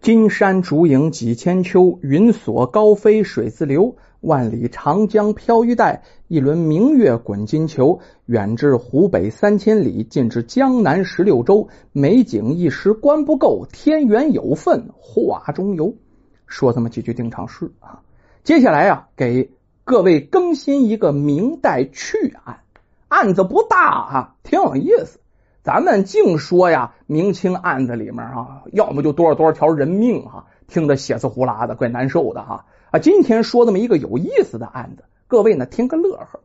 金山竹影几千秋，云锁高飞水自流。万里长江飘玉带，一轮明月滚金球。远至湖北三千里，近至江南十六州。美景一时观不够，天缘有份画中游。说这么几句定场诗啊。接下来啊，给各位更新一个明代趣案，案子不大啊，挺有意思。咱们净说呀，明清案子里面啊，要么就多少多少条人命哈，听着血丝呼啦的，怪难受的哈啊。今天说这么一个有意思的案子，各位呢听个乐呵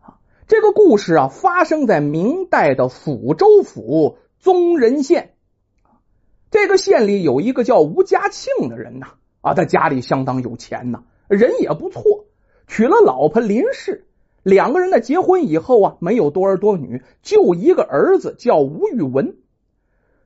啊。这个故事啊，发生在明代的抚州府宗仁县这个县里有一个叫吴家庆的人呐啊，他家里相当有钱呐，人也不错，娶了老婆林氏。两个人呢，结婚以后啊，没有多儿多女，就一个儿子叫吴玉文。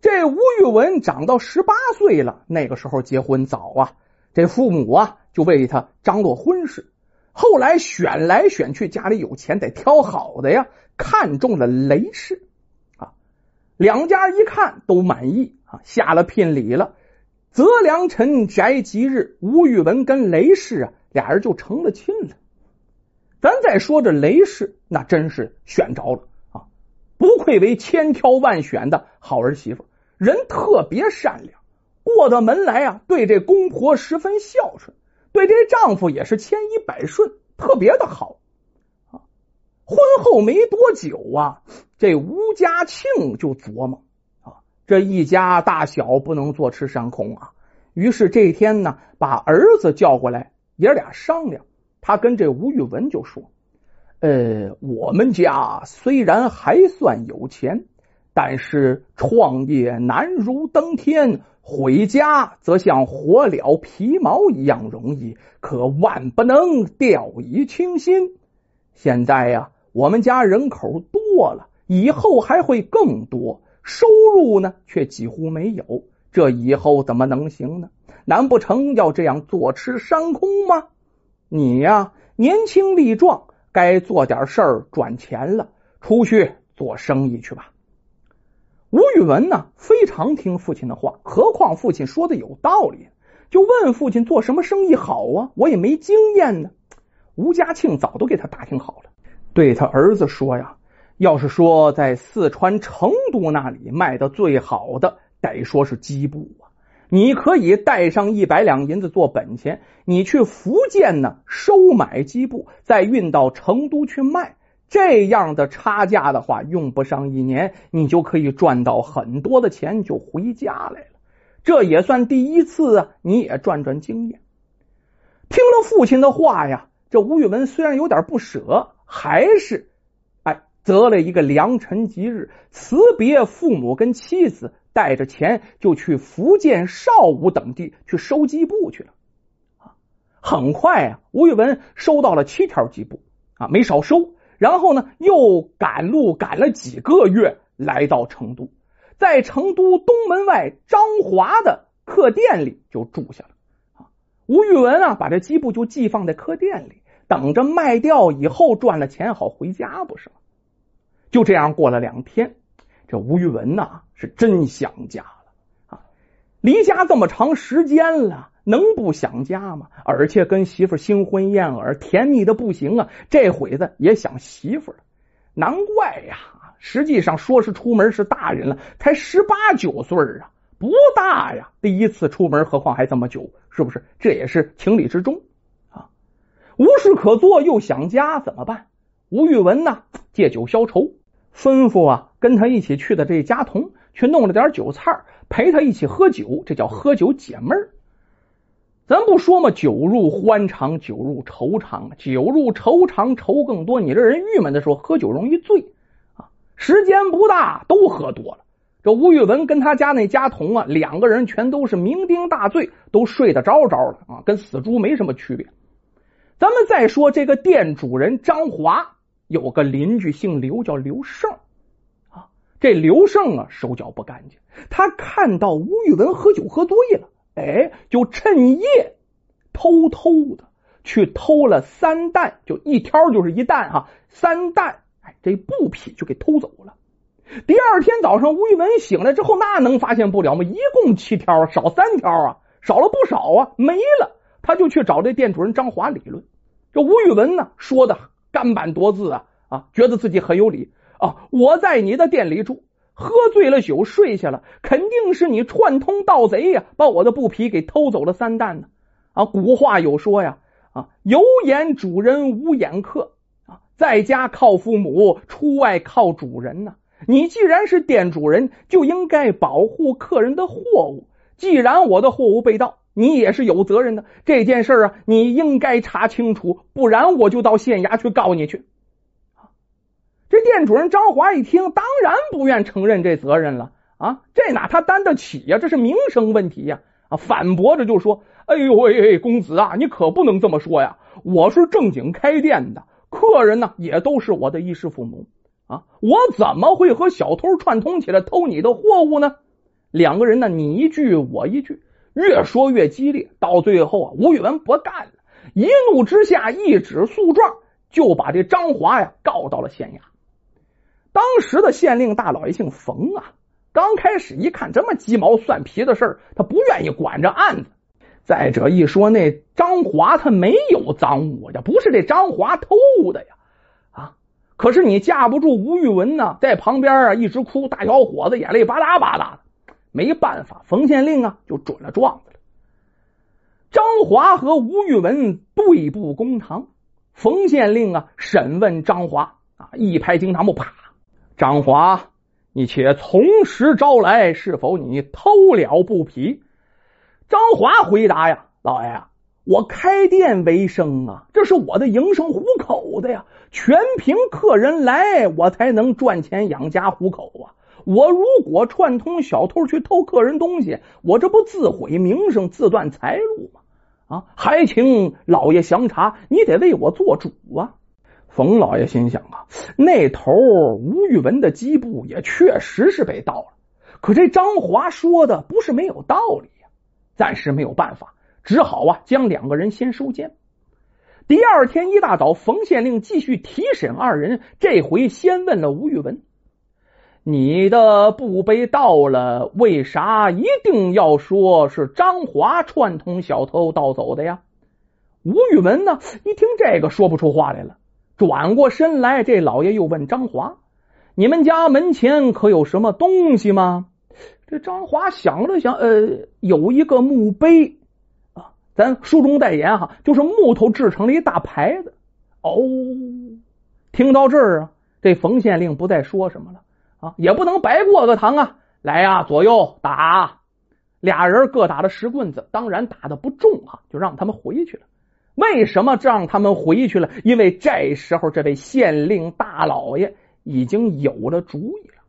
这吴玉文长到十八岁了，那个时候结婚早啊，这父母啊就为他张罗婚事。后来选来选去，家里有钱得挑好的呀，看中了雷氏啊。两家一看都满意啊，下了聘礼了。择良辰宅吉日，吴玉文跟雷氏啊俩人就成了亲了。咱再说这雷氏，那真是选着了啊！不愧为千挑万选的好儿媳妇，人特别善良，过到门来啊，对这公婆十分孝顺，对这丈夫也是千依百顺，特别的好啊。婚后没多久啊，这吴家庆就琢磨啊，这一家大小不能坐吃山空啊，于是这天呢，把儿子叫过来，爷俩商量。他跟这吴玉文就说：“呃，我们家虽然还算有钱，但是创业难如登天，毁家则像火燎皮毛一样容易，可万不能掉以轻心。现在呀，我们家人口多了，以后还会更多，收入呢却几乎没有，这以后怎么能行呢？难不成要这样坐吃山空吗？”你呀，年轻力壮，该做点事儿赚钱了，出去做生意去吧。吴宇文呢，非常听父亲的话，何况父亲说的有道理，就问父亲做什么生意好啊？我也没经验呢。吴家庆早都给他打听好了，对他儿子说呀，要是说在四川成都那里卖的最好的，得说是机布啊。你可以带上一百两银子做本钱，你去福建呢收买机布，再运到成都去卖。这样的差价的话，用不上一年，你就可以赚到很多的钱，就回家来了。这也算第一次啊，你也赚赚经验。听了父亲的话呀，这吴玉文虽然有点不舍，还是哎择了一个良辰吉日，辞别父母跟妻子。带着钱就去福建邵武等地去收机布去了啊！很快啊，吴玉文收到了七条机布啊，没少收。然后呢，又赶路赶了几个月，来到成都，在成都东门外张华的客店里就住下了啊。吴玉文啊，把这机布就寄放在客店里，等着卖掉以后赚了钱好回家，不是吗？就这样过了两天。这吴玉文呐，是真想家了啊！离家这么长时间了，能不想家吗？而且跟媳妇新婚燕尔，甜蜜的不行啊！这会子也想媳妇了，难怪呀！实际上说是出门是大人了，才十八九岁啊，不大呀！第一次出门，何况还这么久，是不是？这也是情理之中啊！无事可做，又想家，怎么办？吴玉文呢，借酒消愁。吩咐啊，跟他一起去的这家童去弄了点酒菜，陪他一起喝酒，这叫喝酒解闷儿。咱不说嘛，酒入欢肠，酒入愁肠，酒入愁肠，愁更多。你这人郁闷的时候，喝酒容易醉啊。时间不大，都喝多了。这吴玉文跟他家那家童啊，两个人全都是酩酊大醉，都睡得着着的啊，跟死猪没什么区别。咱们再说这个店主人张华。有个邻居姓刘，叫刘胜。这刘胜啊，手脚不干净。他看到吴玉文喝酒喝醉了，哎，就趁夜偷偷的去偷了三担，就一挑就是一担哈，三担，哎，这布匹就给偷走了。第二天早上，吴玉文醒来之后，那能发现不了吗？一共七条，少三条啊，少了不少啊，没了。他就去找这店主人张华理论。这吴玉文呢，说的干板多字啊啊，觉得自己很有理啊。我在你的店里住，喝醉了酒睡下了，肯定是你串通盗贼呀，把我的布匹给偷走了三担呢。啊，古话有说呀，啊，有眼主人无眼客啊，在家靠父母，出外靠主人呢。你既然是店主人，就应该保护客人的货物。既然我的货物被盗，你也是有责任的。这件事啊，你应该查清楚，不然我就到县衙去告你去。这店主人张华一听，当然不愿承认这责任了啊！这哪他担得起呀？这是名声问题呀！啊，反驳着就说：“哎呦喂，公子啊，你可不能这么说呀！我是正经开店的，客人呢也都是我的衣食父母。”啊！我怎么会和小偷串通起来偷你的货物呢？两个人呢，你一句我一句，越说越激烈。到最后啊，吴玉文不干了，一怒之下一纸诉状，就把这张华呀告到了县衙。当时的县令大老爷姓冯啊，刚开始一看这么鸡毛蒜皮的事儿，他不愿意管这案子。再者一说，那张华他没有赃物呀，不是这张华偷的呀。啊可是你架不住吴玉文呢，在旁边啊一直哭，大小伙子眼泪吧嗒吧嗒的，没办法，冯县令啊就准了状子了。张华和吴玉文对簿公堂，冯县令啊审问张华啊，一拍惊堂木，啪！张华，你且从实招来，是否你偷了布匹？张华回答呀，老爷。我开店为生啊，这是我的营生糊口的呀，全凭客人来，我才能赚钱养家糊口啊。我如果串通小偷去偷客人东西，我这不自毁名声、自断财路吗？啊，还请老爷详查，你得为我做主啊。冯老爷心想啊，那头吴玉文的机部也确实是被盗了，可这张华说的不是没有道理呀，暂时没有办法。只好啊，将两个人先收监。第二天一大早，冯县令继续提审二人，这回先问了吴玉文：“你的布被盗了，为啥一定要说是张华串通小偷盗走的呀？”吴玉文呢，一听这个，说不出话来了。转过身来，这老爷又问张华：“你们家门前可有什么东西吗？”这张华想了想，呃，有一个墓碑啊。咱书中代言哈，就是木头制成了一大牌子。哦，听到这儿啊，这冯县令不再说什么了啊，也不能白过个堂啊。来呀，左右打，俩人各打了十棍子，当然打的不重啊，就让他们回去了。为什么让他们回去了？因为这时候这位县令大老爷已经有了主意了。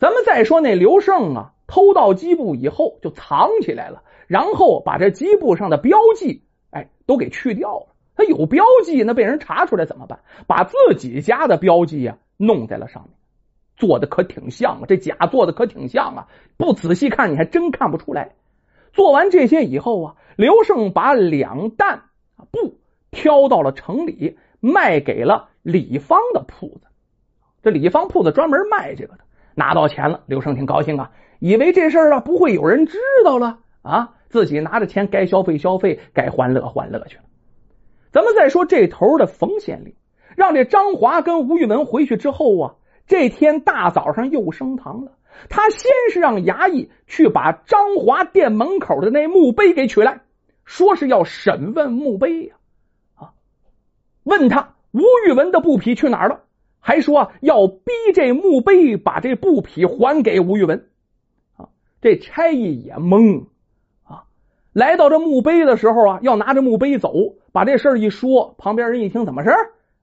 咱们再说那刘胜啊，偷到机布以后就藏起来了。然后把这机布上的标记，哎，都给去掉了。他有标记，那被人查出来怎么办？把自己家的标记呀弄在了上面，做的可挺像啊。这假做的可挺像啊，不仔细看你还真看不出来。做完这些以后啊，刘胜把两担布挑到了城里，卖给了李芳的铺子。这李芳铺子专门卖这个的，拿到钱了，刘胜挺高兴啊，以为这事儿啊不会有人知道了。啊，自己拿着钱该消费消费，该欢乐欢乐去了。咱们再说这头的冯县令，让这张华跟吴玉文回去之后啊，这天大早上又升堂了。他先是让衙役去把张华店门口的那墓碑给取来，说是要审问墓碑呀。啊，问他吴玉文的布匹去哪儿了，还说要逼这墓碑把这布匹还给吴玉文。啊，这差役也懵啊。来到这墓碑的时候啊，要拿着墓碑走，把这事儿一说，旁边人一听，怎么事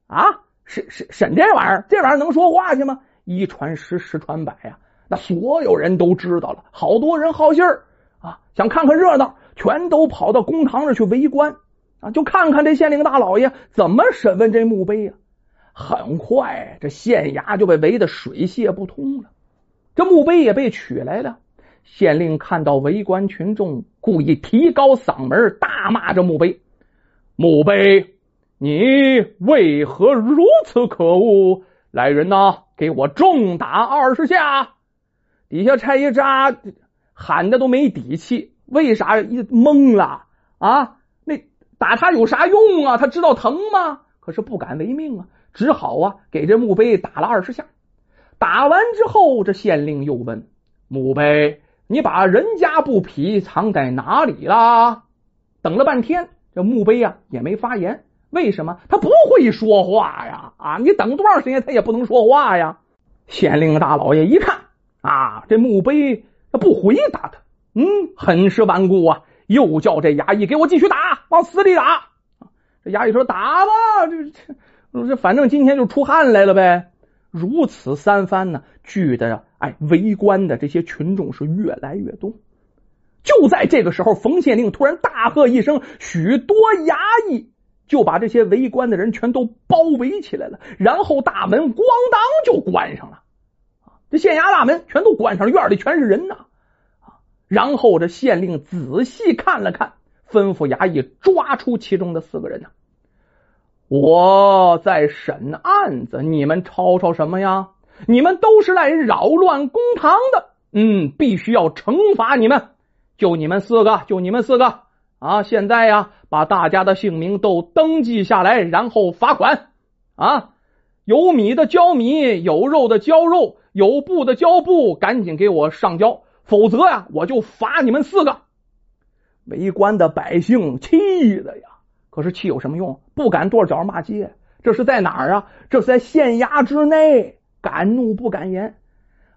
啊？审审审这玩意儿，这玩意儿能说话去吗？一传十，十传百呀，那所有人都知道了，好多人好信儿啊，想看看热闹，全都跑到公堂上去围观啊，就看看这县令大老爷怎么审问这墓碑呀。很快，这县衙就被围得水泄不通了，这墓碑也被取来了。县令看到围观群众，故意提高嗓门大骂着墓碑：“墓碑，你为何如此可恶？来人呐，给我重打二十下。底下差一扎喊的都没底气，为啥一懵了啊？那打他有啥用啊？他知道疼吗？可是不敢违命啊，只好啊给这墓碑打了二十下。打完之后，这县令又问墓碑：“你把人家布匹藏在哪里啦？”等了半天，这墓碑啊也没发言。为什么？他不会说话呀！啊，你等多长时间，他也不能说话呀。县令大老爷一看啊，这墓碑他不回答他，嗯，很是顽固啊，又叫这衙役给我继续打，往死里打。这衙役说：“打吧，这这反正今天就出汗来了呗。”如此三番呢，聚的哎，围观的这些群众是越来越多。就在这个时候，冯县令突然大喝一声，许多衙役就把这些围观的人全都包围起来了，然后大门咣当就关上了。这县衙大门全都关上了，院里全是人呐。然后这县令仔细看了看，吩咐衙役抓出其中的四个人呢。我在审案子，你们吵吵什么呀？你们都是来扰乱公堂的，嗯，必须要惩罚你们。就你们四个，就你们四个啊！现在呀，把大家的姓名都登记下来，然后罚款啊！有米的交米，有肉的交肉，有布的交布，赶紧给我上交，否则呀，我就罚你们四个。围观的百姓气的呀！可是气有什么用？不敢跺脚骂街。这是在哪儿啊？这是在县衙之内，敢怒不敢言。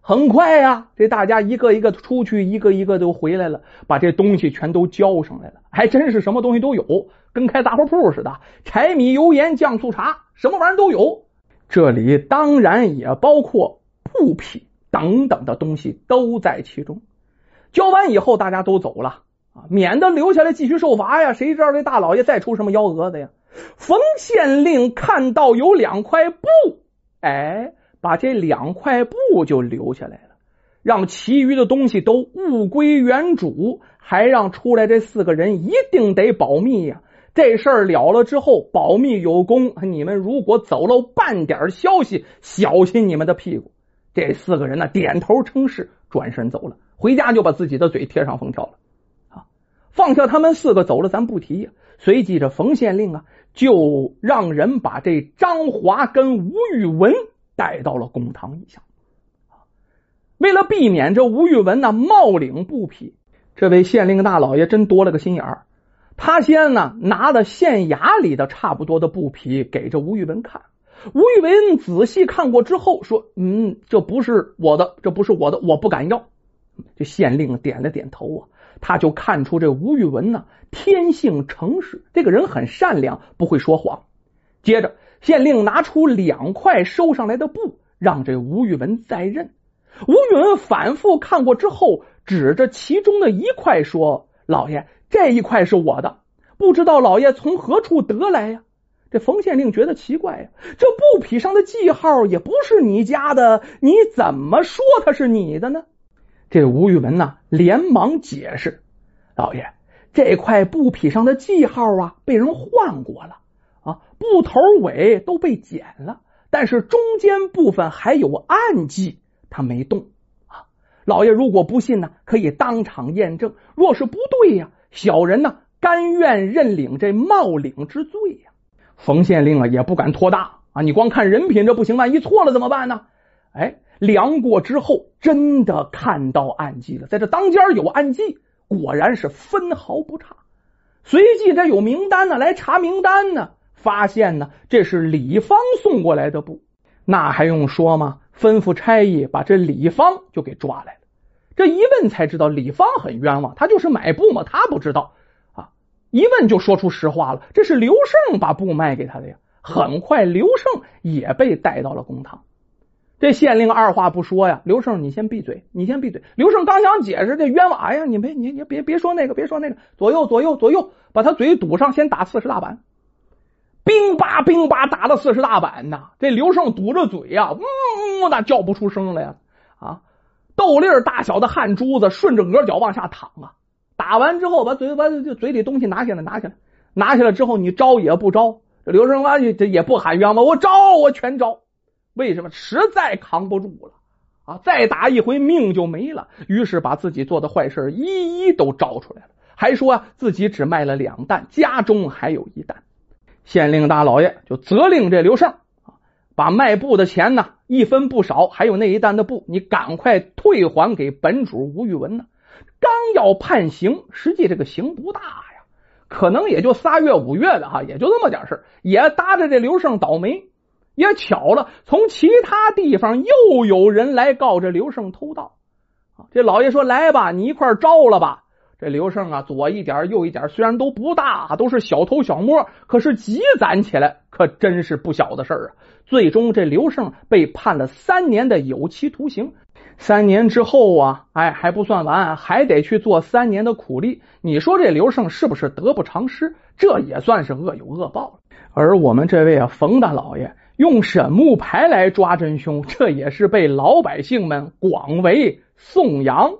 很快呀，这大家一个一个出去，一个一个都回来了，把这东西全都交上来了。还真是什么东西都有，跟开杂货铺似的，柴米油盐酱醋茶，什么玩意儿都有。这里当然也包括布匹等等的东西都在其中。交完以后，大家都走了。啊，免得留下来继续受罚呀！谁知道这大老爷再出什么幺蛾子呀？冯县令看到有两块布，哎，把这两块布就留下来了，让其余的东西都物归原主，还让出来这四个人一定得保密呀！这事儿了了之后，保密有功，你们如果走漏半点消息，小心你们的屁股！这四个人呢，点头称是，转身走了，回家就把自己的嘴贴上封条了。啊放下他们四个走了，咱不提。随即这冯县令啊，就让人把这张华跟吴玉文带到了公堂以下。为了避免这吴玉文呢冒领布匹，这位县令大老爷真多了个心眼儿。他先呢拿了县衙里的差不多的布匹给这吴玉文看。吴玉文仔细看过之后说：“嗯，这不是我的，这不是我的，我不敢要。”这县令点了点头啊。他就看出这吴玉文呢，天性诚实，这个人很善良，不会说谎。接着，县令拿出两块收上来的布，让这吴玉文再认。吴玉文反复看过之后，指着其中的一块说：“老爷，这一块是我的，不知道老爷从何处得来呀？”这冯县令觉得奇怪呀，这布匹上的记号也不是你家的，你怎么说它是你的呢？这吴玉文呢，连忙解释：“老爷，这块布匹上的记号啊，被人换过了啊，布头尾都被剪了，但是中间部分还有暗记，他没动啊。老爷如果不信呢，可以当场验证。若是不对呀，小人呢，甘愿认领这冒领之罪呀。”冯县令啊，也不敢托大啊，你光看人品这不行，万一错了怎么办呢？哎。量过之后，真的看到暗记了，在这当间有暗记，果然是分毫不差。随即这有名单呢，来查名单呢，发现呢这是李芳送过来的布，那还用说吗？吩咐差役把这李芳就给抓来了。这一问才知道，李芳很冤枉，他就是买布嘛，他不知道。一问就说出实话了，这是刘胜把布卖给他的呀。很快，刘胜也被带到了公堂。这县令二话不说呀，刘胜，你先闭嘴，你先闭嘴。刘胜刚想解释，这冤枉，哎呀，你别，你你别别说那个，别说那个，左右左右左右，把他嘴堵上，先打四十大板，兵吧兵吧打了四十大板呐。这刘胜堵着嘴呀，呜呜，那叫不出声来呀，啊，豆粒大小的汗珠子顺着额角往下淌啊。打完之后，把嘴把嘴里东西拿下来，拿下来，拿下来之后，你招也不招，这刘胜啊，这也不喊冤枉，我招，我全招。为什么？实在扛不住了啊！再打一回命就没了。于是把自己做的坏事一一都招出来了，还说自己只卖了两担，家中还有一担。县令大老爷就责令这刘胜啊，把卖布的钱呢一分不少，还有那一担的布，你赶快退还给本主吴玉文呢。刚要判刑，实际这个刑不大呀，可能也就仨月五月的哈，也就这么点事也搭着这刘胜倒霉。也巧了，从其他地方又有人来告这刘胜偷盗。这老爷说：“来吧，你一块招了吧。”这刘胜啊，左一点右一点，虽然都不大，都是小偷小摸，可是积攒起来可真是不小的事儿啊。最终，这刘胜被判了三年的有期徒刑。三年之后啊，哎，还不算完，还得去做三年的苦力。你说这刘胜是不是得不偿失？这也算是恶有恶报。而我们这位啊，冯大老爷用沈木牌来抓真凶，这也是被老百姓们广为颂扬。